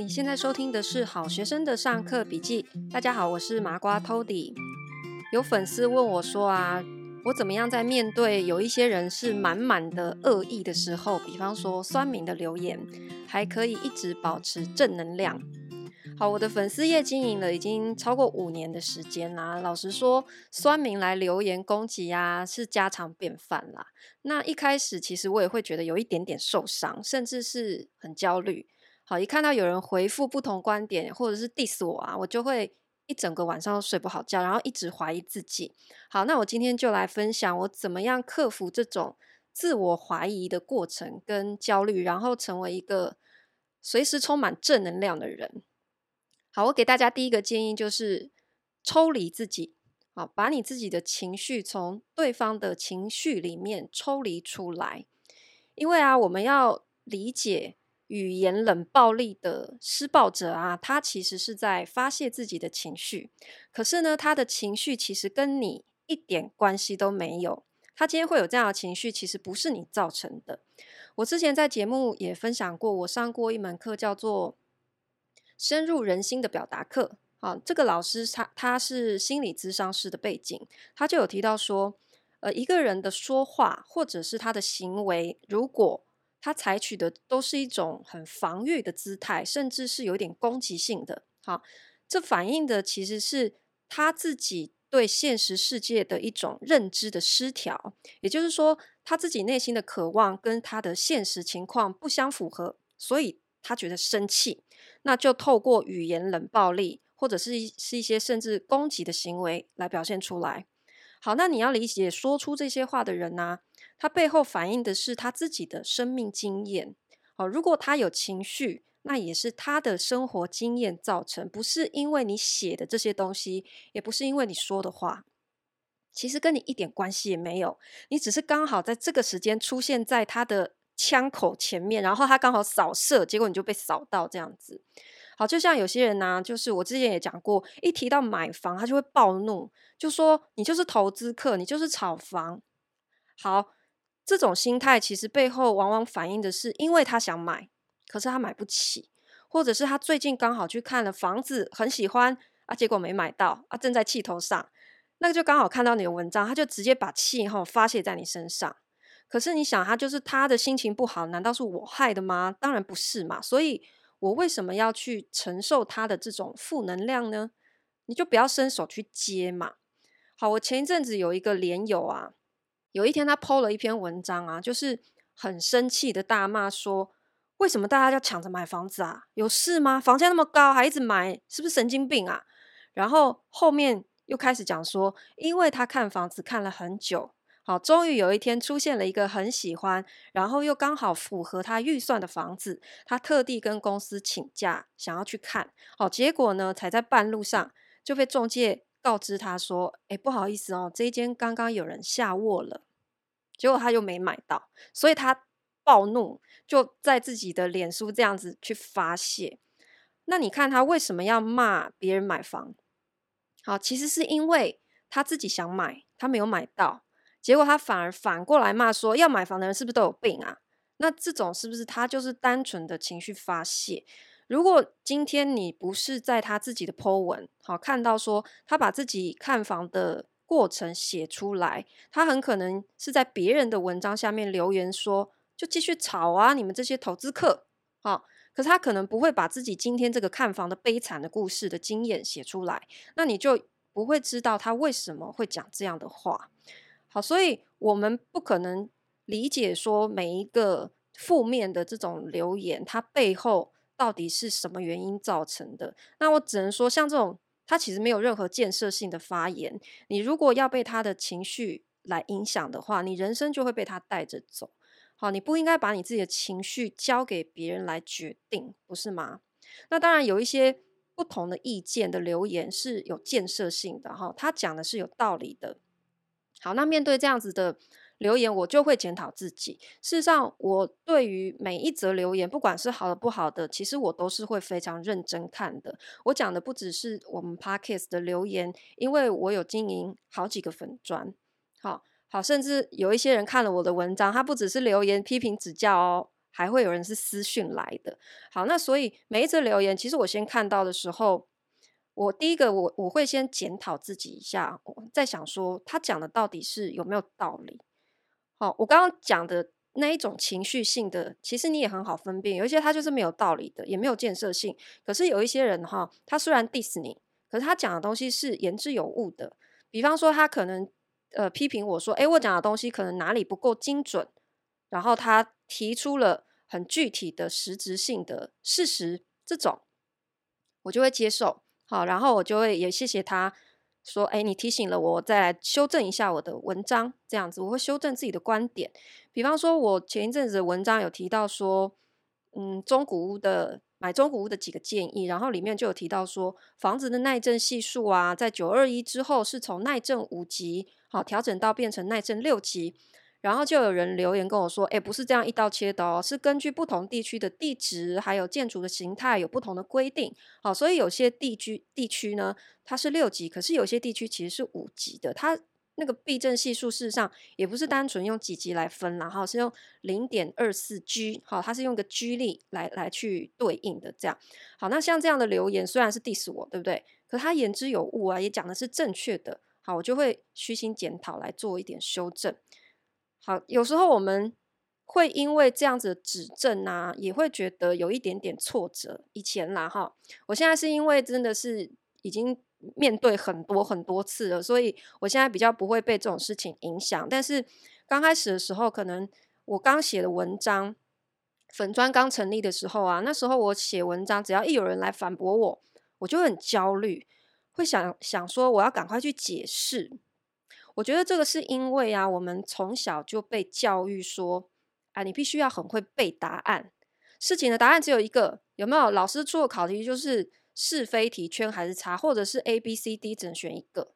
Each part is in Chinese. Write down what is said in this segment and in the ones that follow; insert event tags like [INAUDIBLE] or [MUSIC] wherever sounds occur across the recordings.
你现在收听的是好学生的上课笔记。大家好，我是麻瓜 Tody。有粉丝问我说啊，我怎么样在面对有一些人是满满的恶意的时候，比方说酸民的留言，还可以一直保持正能量？好，我的粉丝页经营了已经超过五年的时间啦。老实说，酸民来留言攻击啊，是家常便饭啦。那一开始其实我也会觉得有一点点受伤，甚至是很焦虑。好，一看到有人回复不同观点，或者是 diss 我啊，我就会一整个晚上都睡不好觉，然后一直怀疑自己。好，那我今天就来分享我怎么样克服这种自我怀疑的过程跟焦虑，然后成为一个随时充满正能量的人。好，我给大家第一个建议就是抽离自己，好，把你自己的情绪从对方的情绪里面抽离出来。因为啊，我们要理解语言冷暴力的施暴者啊，他其实是在发泄自己的情绪，可是呢，他的情绪其实跟你一点关系都没有。他今天会有这样的情绪，其实不是你造成的。我之前在节目也分享过，我上过一门课叫做深入人心的表达课，啊，这个老师他他是心理咨商师的背景，他就有提到说，呃，一个人的说话或者是他的行为，如果他采取的都是一种很防御的姿态，甚至是有点攻击性的，好，这反映的其实是他自己对现实世界的一种认知的失调，也就是说，他自己内心的渴望跟他的现实情况不相符合，所以他觉得生气。那就透过语言冷暴力，或者是是一些甚至攻击的行为来表现出来。好，那你要理解说出这些话的人呢、他背后反映的是他自己的生命经验。好，如果他有情绪，那也是他的生活经验造成，不是因为你写的这些东西，也不是因为你说的话，其实跟你一点关系也没有。你只是刚好在这个时间出现在他的。枪口前面，然后他刚好扫射，结果你就被扫到这样子。好，就像有些人呢、就是我之前也讲过，一提到买房，他就会暴怒，就说你就是投资客，你就是炒房。好，这种心态其实背后往往反映的是，因为他想买，可是他买不起，或者是他最近刚好去看了房子，很喜欢啊，结果没买到啊，正在气头上，那个就刚好看到你的文章，他就直接把气哈发泄在你身上。可是你想，他就是他的心情不好，难道是我害的吗？当然不是嘛。所以我为什么要去承受他的这种负能量呢？你就不要伸手去接嘛。好，我前一阵子有一个连友啊，有一天他 PO 了一篇文章啊，就是很生气的大骂说：为什么大家要抢着买房子啊？有事吗？房价那么高还一直买，是不是神经病啊？然后后面又开始讲说，因为他看房子看了很久。好，终于有一天出现了一个很喜欢，然后又刚好符合他预算的房子，他特地跟公司请假想要去看。好，结果呢，才在半路上就被中介告知他说：“哎，不好意思哦，这一间刚刚有人下卧了。”结果他又没买到，所以他暴怒，就在自己的脸书这样子去发泄。那你看他为什么要骂别人买房？好，其实是因为他自己想买，他没有买到。结果他反而反过来骂说：“要买房的人是不是都有病啊？”那这种是不是他就是单纯的情绪发泄？如果今天你不是在他自己的 po 文，好看到说他把自己看房的过程写出来，他很可能是在别人的文章下面留言说：“就继续炒啊，你们这些投资客。”好，可是他可能不会把自己今天这个看房的悲惨的故事的经验写出来，那你就不会知道他为什么会讲这样的话。好，所以我们不可能理解说每一个负面的这种留言，它背后到底是什么原因造成的。那我只能说，像这种，他其实没有任何建设性的发言。你如果要被他的情绪来影响的话，你人生就会被他带着走。好，你不应该把你自己的情绪交给别人来决定，不是吗？那当然有一些不同的意见的留言是有建设性的哈，他讲的是有道理的。好，那面对这样子的留言，我就会检讨自己。事实上，我对于每一则留言，不管是好的不好的，其实我都是会非常认真看的。我讲的不只是我们 Parkes 的留言，因为我有经营好几个粉专。好好，甚至有一些人看了我的文章，他不只是留言批评指教哦，还会有人是私讯来的。好，那所以每一则留言，其实我先看到的时候，我第一个我我会先检讨自己一下，我在想说他讲的到底是有没有道理？好，我刚刚讲的那一种情绪性的，其实你也很好分辨，有一些他就是没有道理的，也没有建设性。可是有一些人哈，他虽然 diss 你，可是他讲的东西是言之有物的。比方说，他可能呃批评我说，诶，我讲的东西可能哪里不够精准，然后他提出了很具体的实质性的事实，这种我就会接受。好，然后我就会也谢谢他，说，哎，你提醒了我，再来修正一下我的文章，这样子我会修正自己的观点。比方说，我前一阵子的文章有提到说，嗯，中古屋的买中古屋的几个建议，然后里面就有提到说，房子的耐震系数啊，在九二一之后是从耐震五级，好，调整到变成耐震六级。然后就有人留言跟我说：“诶，不是这样一刀切的哦，是根据不同地区的地质还有建筑的形态有不同的规定。好，所以有些地区地区呢，它是六级，可是有些地区其实是五级的。它那个避震系数事实上也不是单纯用几级来分然后，是用零点二四 G，好，它是用个 G 力来来去对应的。这样，好，那像这样的留言虽然是 diss 我，对不对？可他言之有物啊，也讲的是正确的。好，我就会虚心检讨来做一点修正。”好，有时候我们会因为这样子指正啊，也会觉得有一点点挫折。以前啦，哈，我现在是因为真的是已经面对很多很多次了，所以我现在比较不会被这种事情影响。但是刚开始的时候，可能我刚写的文章，粉专刚成立的时候啊，那时候我写文章，只要一有人来反驳我，我就很焦虑，会想想说我要赶快去解释。我觉得这个是因为啊，我们从小就被教育说，啊，你必须要很会背答案，事情的答案只有一个，有没有？老师出的考题就是是非题，圈还是叉，或者是 A、B、C、D，只能选一个。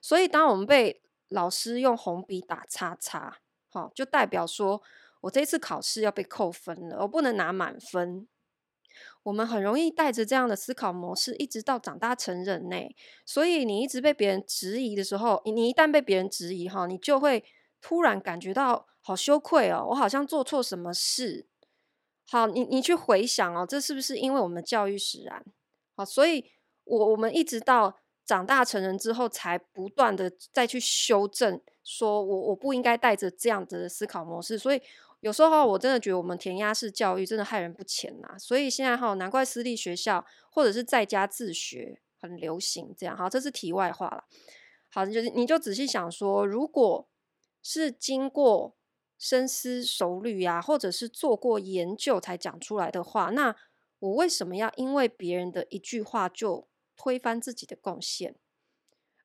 所以，当我们被老师用红笔打叉叉，好，就代表说我这次考试要被扣分了，我不能拿满分。我们很容易带着这样的思考模式，一直到长大成人呢。所以你一直被别人质疑的时候，你一旦被别人质疑哈，你就会突然感觉到好羞愧哦，我好像做错什么事。好，你你去回想哦，这是不是因为我们教育使然？好，所以我我们一直到长大成人之后，才不断的再去修正，说我我不应该带着这样子的思考模式，所以。有时候我真的觉得我们填鸭式教育真的害人不浅呐，所以现在哈，难怪私立学校或者是在家自学很流行这样。好，这是题外话了。好，就是你就仔细想说，如果是经过深思熟虑呀，或者是做过研究才讲出来的话，那我为什么要因为别人的一句话就推翻自己的贡献？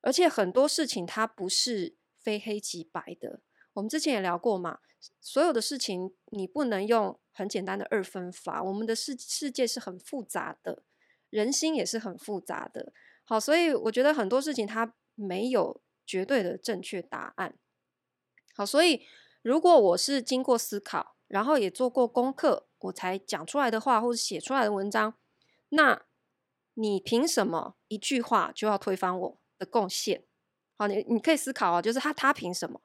而且很多事情它不是非黑即白的。我们之前也聊过嘛，所有的事情你不能用很简单的二分法。我们的世世界是很复杂的，人心也是很复杂的。好，所以我觉得很多事情它没有绝对的正确答案。好，所以如果我是经过思考，然后也做过功课，我才讲出来的话，或者写出来的文章，那你凭什么一句话就要推翻我的贡献？好，你你可以思考啊，就是他他凭什么？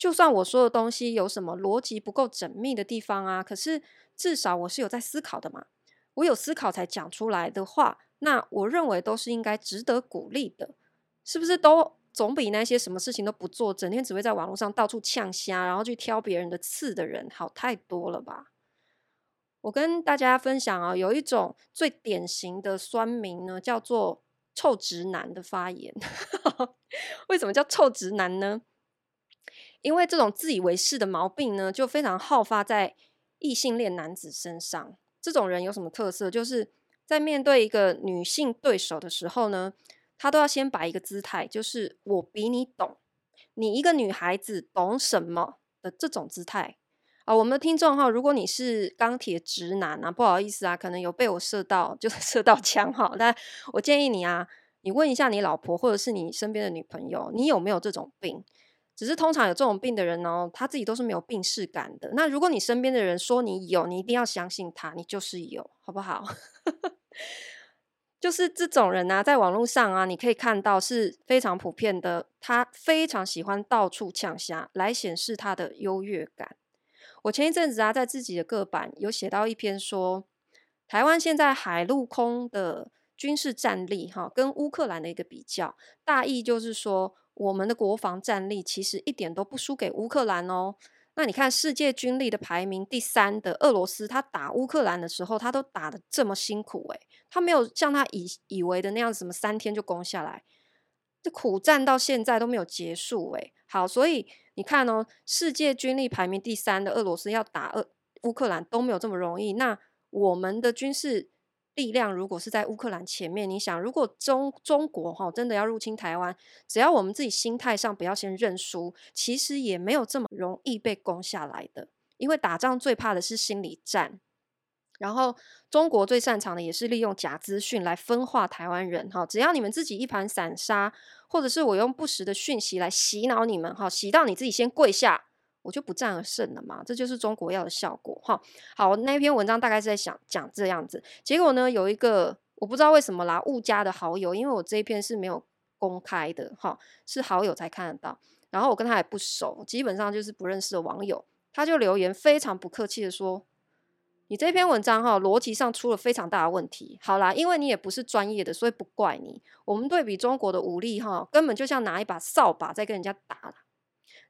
就算我说的东西有什么逻辑不够缜密的地方啊，可是至少我是有在思考的嘛。我有思考才讲出来的话，那我认为都是应该值得鼓励的，是不是？都总比那些什么事情都不做，整天只会在网络上到处呛虾，然后去挑别人的刺的人好太多了吧？我跟大家分享啊，有一种最典型的酸民呢，叫做臭直男的发言。[LAUGHS] 为什么叫臭直男呢？因为这种自以为是的毛病呢，就非常好发在异性恋男子身上。这种人有什么特色？就是在面对一个女性对手的时候呢，他都要先摆一个姿态，就是我比你懂，你一个女孩子懂什么的这种姿态啊。我们的听众哈，如果你是钢铁直男啊，不好意思啊，可能有被我射到，[LAUGHS] 就是射到枪哈。但我建议你啊，你问一下你老婆或者是你身边的女朋友，你有没有这种病？只是通常有这种病的人呢，他自己都是没有病识感的。那如果你身边的人说你有，你一定要相信他，你就是有，好不好？[LAUGHS] 就是这种人啊，在网络上啊，你可以看到是非常普遍的。他非常喜欢到处呛虾，来显示他的优越感。我前一阵子啊，在自己的个版有写到一篇说，台湾现在海陆空的军事战力，哈，跟乌克兰的一个比较，大意就是说，我们的国防战力其实一点都不输给乌克兰哦。那你看世界军力的排名第三的俄罗斯，他打乌克兰的时候，他都打得这么辛苦，诶，他没有像他以以为的那样，什么三天就攻下来，这苦战到现在都没有结束，诶，好，所以你看哦，世界军力排名第三的俄罗斯要打俄乌克兰都没有这么容易，那我们的军事。力量如果是在乌克兰前面，你想，如果中中国哈真的要入侵台湾，只要我们自己心态上不要先认输，其实也没有这么容易被攻下来的。因为打仗最怕的是心理战，然后中国最擅长的也是利用假资讯来分化台湾人哈。只要你们自己一盘散沙，或者是我用不实的讯息来洗脑你们哈，洗到你自己先跪下。我就不战而胜了嘛，这就是中国要的效果哈。好，那篇文章大概是在想讲这样子，结果呢，有一个我不知道为什么啦，误加的好友，因为我这一篇是没有公开的哈，是好友才看得到。然后我跟他也不熟，基本上就是不认识的网友，他就留言非常不客气的说：“你这篇文章哈，逻辑上出了非常大的问题。”好啦，因为你也不是专业的，所以不怪你。我们对比中国的武力哈，根本就像拿一把扫把在跟人家打。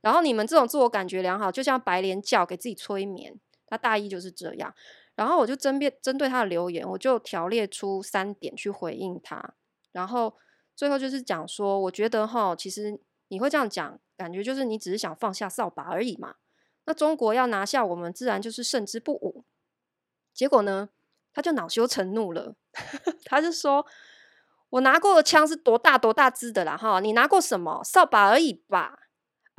然后你们这种自我感觉良好，就像白莲教给自己催眠，他大意就是这样。然后我就针对针对他的留言，我就条列出三点去回应他。然后最后就是讲说，我觉得哈，其实你会这样讲，感觉就是你只是想放下扫把而已嘛。那中国要拿下我们，自然就是胜之不武。结果呢，他就恼羞成怒了，[LAUGHS] 他就说：“我拿过的枪是多大多大支的啦，哈，你拿过什么？扫把而已吧。”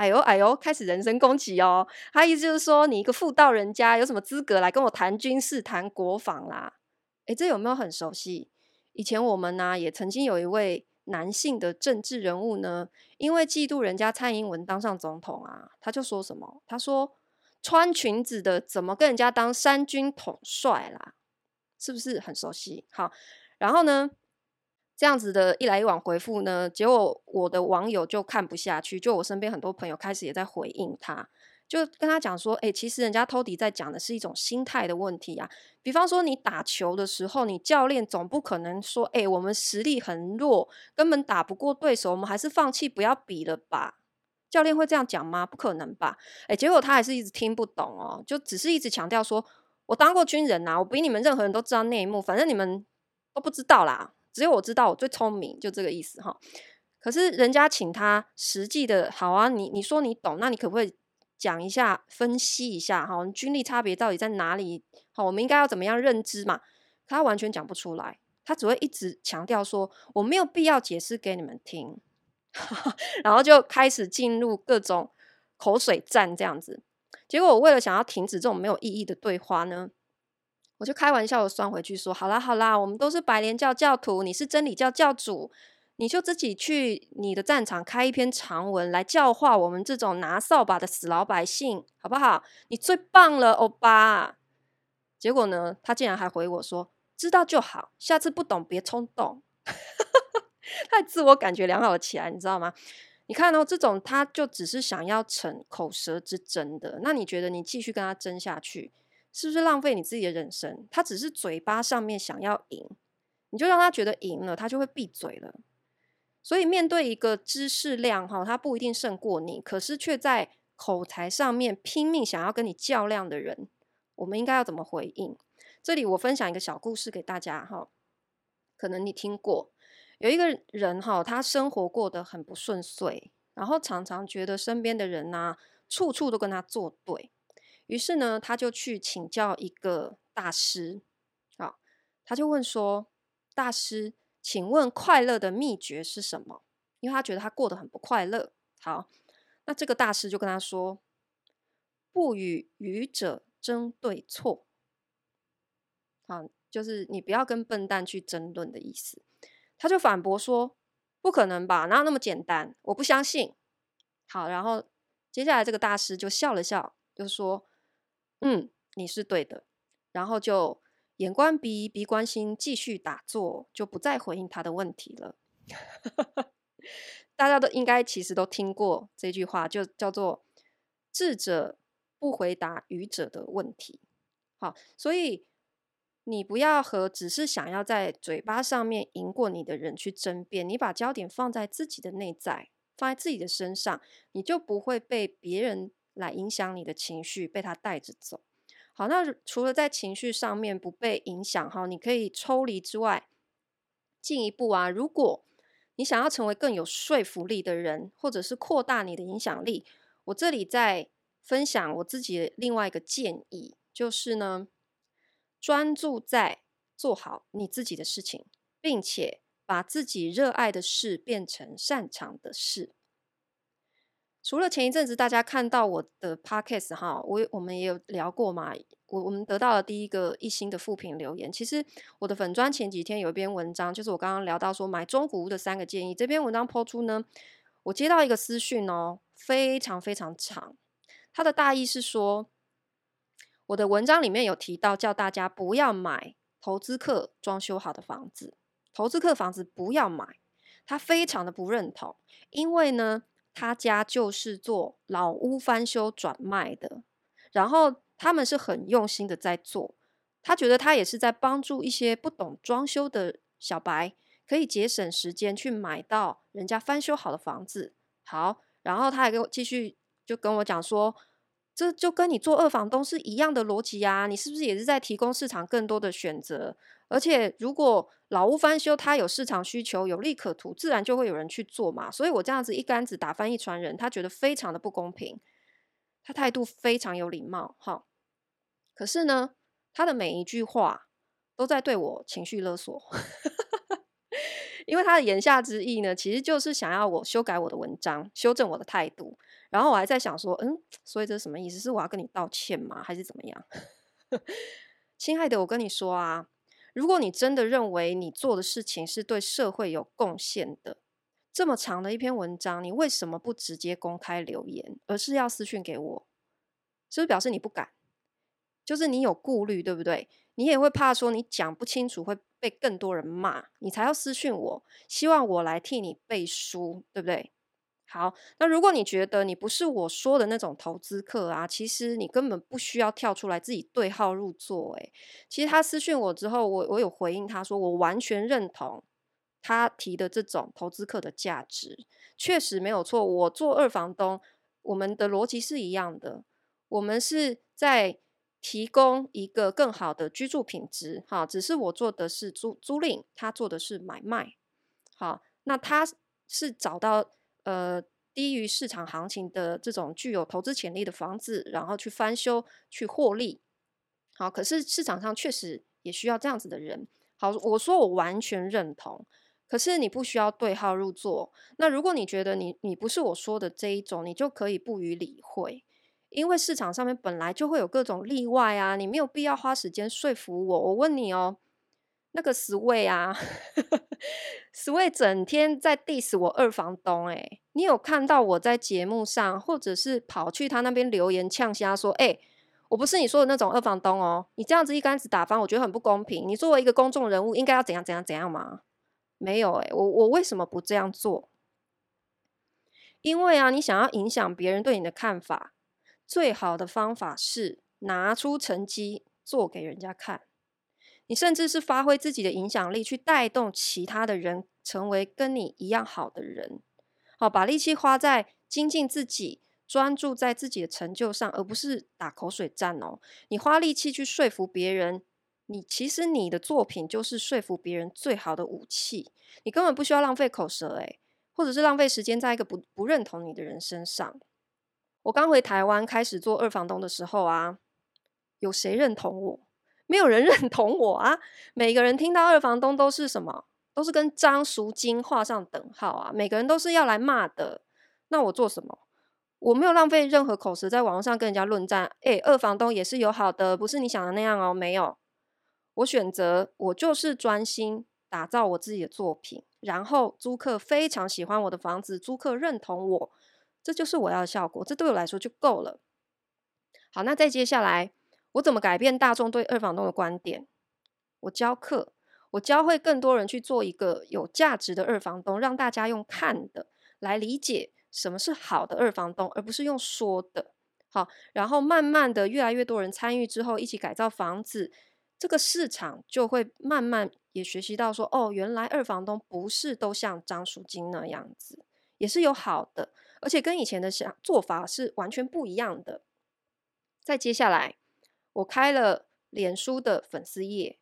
哎呦哎呦，开始人身攻击哦！他意思就是说，你一个妇道人家，有什么资格来跟我谈军事、谈国防啦？诶，这有没有很熟悉？以前我们呢、也曾经有一位男性的政治人物呢，因为嫉妒人家蔡英文当上总统啊，他就说什么？他说穿裙子的怎么跟人家当三军统帅啦？是不是很熟悉？好，然后呢？这样子的一来一往回复呢，结果我的网友就看不下去，就我身边很多朋友开始也在回应他，就跟他讲说，诶，其实人家偷迪在讲的是一种心态的问题啊。比方说你打球的时候，你教练总不可能说，诶，我们实力很弱，根本打不过对手，我们还是放弃不要比了吧？教练会这样讲吗？不可能吧？诶，结果他还是一直听不懂哦，就只是一直强调说，我当过军人呐，我比你们任何人都知道内幕，反正你们都不知道啦。只有我知道我最聪明，就这个意思哈。可是人家请他实际的，好啊，你你说你懂，那你可不可以讲一下、分析一下哈？军力差别到底在哪里？好，我们应该要怎么样认知嘛？他完全讲不出来，他只会一直强调说我没有必要解释给你们听，[LAUGHS] 然后就开始进入各种口水战这样子。结果我为了想要停止这种没有意义的对话呢，我就开玩笑的酸回去说：“好啦好啦，我们都是白莲教教徒，你是真理教教主，你就自己去你的战场开一篇长文来教化我们这种拿扫把的死老百姓，好不好？你最棒了，欧巴。”结果呢，他竟然还回我说：“知道就好，下次不懂别冲动。[LAUGHS] ”太自我感觉良好了起来，你知道吗？你看哦，这种他就只是想要逞口舌之争的，那你觉得你继续跟他争下去？是不是浪费你自己的人生？他只是嘴巴上面想要赢，你就让他觉得赢了，他就会闭嘴了。所以面对一个知识量哈，他不一定胜过你，可是却在口才上面拼命想要跟你较量的人，我们应该要怎么回应？这里我分享一个小故事给大家哈，可能你听过，有一个人哈，他生活过得很不顺遂，然后常常觉得身边的人呐，处处都跟他作对。于是呢，他就去请教一个大师，好，他就问说：“大师，请问快乐的秘诀是什么？”因为他觉得他过得很不快乐。好，那这个大师就跟他说：“不与愚者争对错。”好，就是你不要跟笨蛋去争论的意思。他就反驳说：“不可能吧？哪有那么简单？我不相信。”好，然后接下来这个大师就笑了笑，就说。嗯，你是对的，然后就眼观鼻，鼻观心，继续打坐，就不再回应他的问题了。[LAUGHS] 大家都应该其实都听过这句话，就叫做“智者不回答愚者的问题。好，所以你不要和只是想要在嘴巴上面赢过你的人去争辩，你把焦点放在自己的内在，放在自己的身上，你就不会被别人来影响你的情绪，被他带着走。好，那除了在情绪上面不被影响哈，你可以抽离之外，进一步啊，如果你想要成为更有说服力的人，或者是扩大你的影响力，我这里在分享我自己另外一个建议，就是呢，专注在做好你自己的事情，并且把自己热爱的事变成擅长的事。除了前一阵子大家看到我的 podcast 哈，我我们也有聊过嘛，我我们得到了第一个一星的负评留言。其实我的粉专前几天有一篇文章，就是我刚刚聊到说买中古屋的三个建议。这篇文章抛出呢，我接到一个私讯哦，非常非常长。它的大意是说，我的文章里面有提到，叫大家不要买投资客装修好的房子，投资客房子不要买。他非常的不认同，因为呢。他家就是做老屋翻修转卖的，然后他们是很用心的在做。他觉得他也是在帮助一些不懂装修的小白，可以节省时间去买到人家翻修好的房子。好，然后他还跟我继续就跟我讲说，这就跟你做二房东是一样的逻辑啊，你是不是也是在提供市场更多的选择？而且，如果老屋翻修，它有市场需求，有利可图，自然就会有人去做嘛。所以我这样子一竿子打翻一船人，他觉得非常的不公平。他态度非常有礼貌，哈。可是呢，他的每一句话都在对我情绪勒索，[LAUGHS] 因为他的言下之意呢，其实就是想要我修改我的文章，修正我的态度。然后我还在想说，嗯，所以这什么意思？是我要跟你道歉吗？还是怎么样？[LAUGHS] 亲爱的，我跟你说啊。如果你真的认为你做的事情是对社会有贡献的，这么长的一篇文章，你为什么不直接公开留言，而是要私讯给我？是不是表示你不敢？就是你有顾虑，对不对？你也会怕说你讲不清楚会被更多人骂，你才要私讯我，希望我来替你背书，对不对？好，那如果你觉得你不是我说的那种投资客啊，其实你根本不需要跳出来自己对号入座。诶，其实他私讯我之后，我我有回应他说，我完全认同他提的这种投资客的价值，确实没有错。我做二房东，我们的逻辑是一样的，我们是在提供一个更好的居住品质。哈，只是我做的是租租赁，他做的是买卖。好，那他是找到。呃，低于市场行情的这种具有投资潜力的房子，然后去翻修去获利。好，可是市场上确实也需要这样子的人。好，我说我完全认同，可是你不需要对号入座。那如果你觉得你你不是我说的这一种，你就可以不予理会，因为市场上面本来就会有各种例外啊，你没有必要花时间说服我。我问你哦。那个 Sway 啊，[LAUGHS] Sway 整天在 diss 我二房东哎、你有看到我在节目上，或者是跑去他那边留言呛瞎说，哎、我不是你说的那种二房东哦，你这样子一竿子打翻，我觉得很不公平。你作为一个公众人物，应该要怎样怎样怎样吗？没有哎、我我为什么不这样做？因为啊，你想要影响别人对你的看法，最好的方法是拿出成绩做给人家看。你甚至是发挥自己的影响力，去带动其他的人成为跟你一样好的人。好，把力气花在精进自己，专注在自己的成就上，而不是打口水战哦。你花力气去说服别人，你其实你的作品就是说服别人最好的武器。你根本不需要浪费口舌，诶，或者是浪费时间在一个不不认同你的人身上。我刚回台湾开始做二房东的时候啊，有谁认同我？没有人 [LAUGHS] 认同我啊！每个人听到二房东都是什么？都是跟张赎金画上等号啊！每个人都是要来骂的。那我做什么？我没有浪费任何口舌在网络上跟人家论战。诶，二房东也是有好的，不是你想的那样哦。没有，我选择我就是专心打造我自己的作品，然后租客非常喜欢我的房子，租客认同我，这就是我要的效果。这对我来说就够了。好，那再接下来。我怎么改变大众对二房东的观点？我教课，我教会更多人去做一个有价值的二房东，让大家用看的来理解什么是好的二房东，而不是用说的。好，然后慢慢的越来越多人参与之后，一起改造房子，这个市场就会慢慢也学习到说，哦，原来二房东不是都像张淑晶那样子，也是有好的，而且跟以前的想做法是完全不一样的。再接下来，我开了脸书的粉丝页，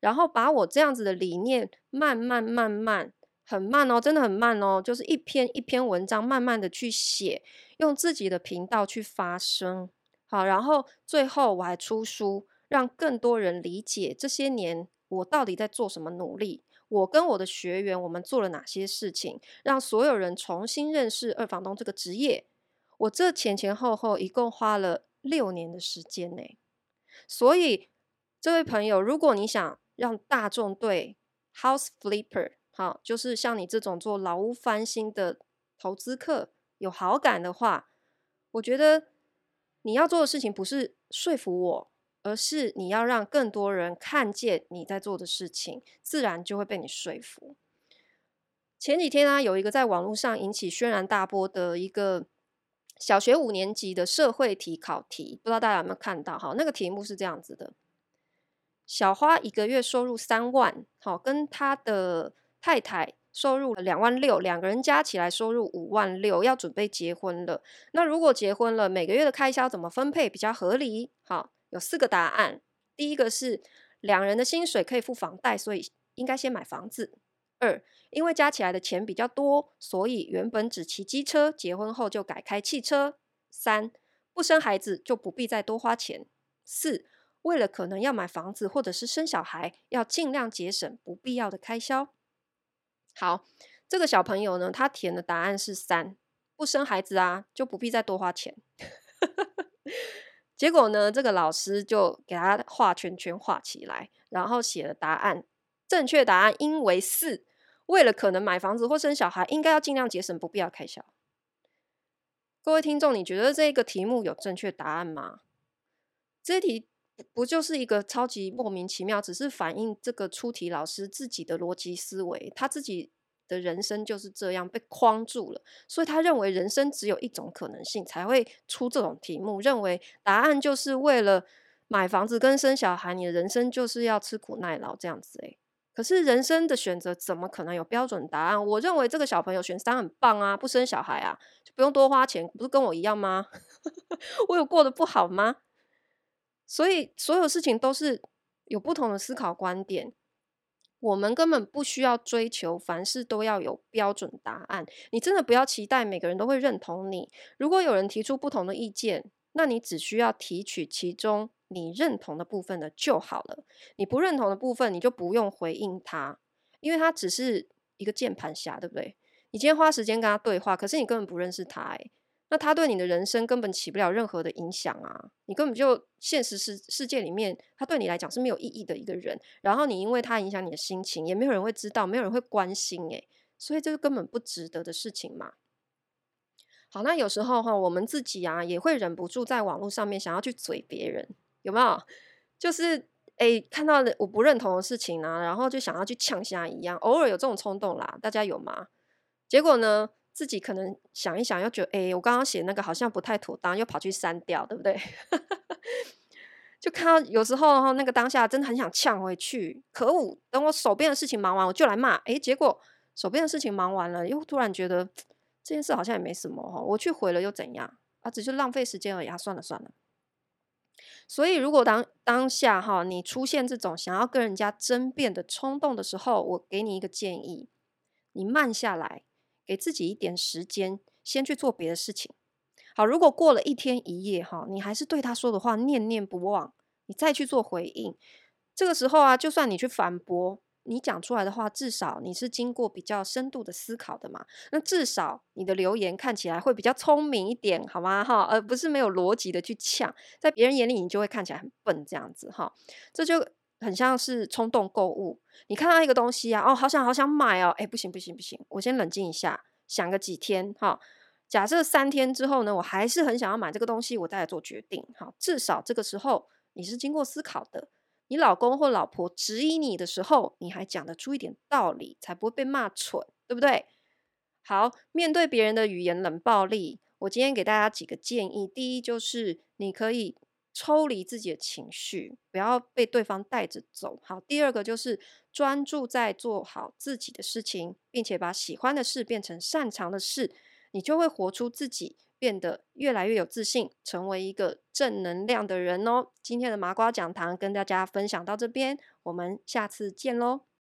然后把我这样子的理念慢慢慢慢。很慢哦，真的很慢哦，就是一篇一篇文章，慢慢的去写，用自己的频道去发声，好，然后最后我还出书，让更多人理解这些年我到底在做什么努力，我跟我的学员我们做了哪些事情，让所有人重新认识二房东这个职业。我这前前后后一共花了六年的时间呢，所以这位朋友，如果你想让大众对 House Flipper 好，就是像你这种做老屋翻新的投资客有好感的话，我觉得你要做的事情不是说服我，而是你要让更多人看见你在做的事情，自然就会被你说服。前几天啊，有一个在网络上引起轩然大波的一个小学五年级的社会题考题，不知道大家有没有看到？哈，那个题目是这样子的：小花一个月收入三万，好，跟他的。太太收入了两万六，两个人加起来收入五万六，要准备结婚了。那如果结婚了，每个月的开销怎么分配比较合理？好，有四个答案。第一个是两人的薪水可以付房贷，所以应该先买房子。二，因为加起来的钱比较多，所以原本只骑机车，结婚后就改开汽车。三，不生孩子就不必再多花钱。四，为了可能要买房子或者是生小孩，要尽量节省不必要的开销。好，这个小朋友呢，他填的答案是三，不生孩子啊，就不必再多花钱。[LAUGHS] 结果呢，这个老师就给他画圈圈画起来，然后写了答案，正确答案应为四，为了可能买房子或生小孩，应该要尽量节省不必要开销。各位听众，你觉得这个题目有正确答案吗？这题不就是一个超级莫名其妙，只是反映这个出题老师自己的逻辑思维，他自己的人生就是这样被框住了，所以他认为人生只有一种可能性，才会出这种题目，认为答案就是为了买房子跟生小孩，你的人生就是要吃苦耐劳这样子诶，可是人生的选择怎么可能有标准答案？我认为这个小朋友选三很棒啊，不生小孩啊，就不用多花钱，不是跟我一样吗？[LAUGHS] 我有过得不好吗？所以，所有事情都是有不同的思考观点。我们根本不需要追求凡事都要有标准答案。你真的不要期待每个人都会认同你。如果有人提出不同的意见，那你只需要提取其中你认同的部分的就好了。你不认同的部分，你就不用回应他，因为他只是一个键盘侠，对不对？你今天花时间跟他对话，可是你根本不认识他，诶。那他对你的人生根本起不了任何的影响啊！你根本就现实世世界里面，他对你来讲是没有意义的一个人。然后你因为他影响你的心情，也没有人会知道，没有人会关心，诶，所以这个根本不值得的事情嘛。好，那有时候哈，我们自己啊也会忍不住在网络上面想要去嘴别人，有没有？就是诶，看到我不认同的事情啊，然后就想要去呛虾一样，偶尔有这种冲动啦，大家有吗？结果呢？自己可能想一想，又觉得，哎，我刚刚写那个好像不太妥当，又跑去删掉，对不对？[LAUGHS] 就看到有时候那个当下真的很想呛回去，可恶！等我手边的事情忙完，我就来骂。哎，结果手边的事情忙完了，又突然觉得这件事好像也没什么哈，我去回了又怎样？啊，只是浪费时间而已啊，算了算了。所以，如果当当下哈，你出现这种想要跟人家争辩的冲动的时候，我给你一个建议，你慢下来。给自己一点时间，先去做别的事情。好，如果过了一天一夜，哈，你还是对他说的话念念不忘，你再去做回应。这个时候啊，就算你去反驳，你讲出来的话，至少你是经过比较深度的思考的嘛。那至少你的留言看起来会比较聪明一点，好吗？哈，而不是没有逻辑的去呛，在别人眼里你就会看起来很笨，这样子哈。这就。很像是冲动购物，你看到一个东西啊，哦，好想好想买哦，哎，不行不行不行，我先冷静一下，想个几天哈。假设三天之后呢，我还是很想要买这个东西，我再来做决定。好，至少这个时候你是经过思考的。你老公或老婆质疑你的时候，你还讲得出一点道理，才不会被骂蠢，对不对？好，面对别人的语言冷暴力，我今天给大家几个建议，第一就是你可以抽离自己的情绪，不要被对方带着走。好，第二个就是专注在做好自己的事情，并且把喜欢的事变成擅长的事，你就会活出自己。变得越来越有自信，成为一个正能量的人哦。今天的麻瓜讲堂跟大家分享到这边，我们下次见喽。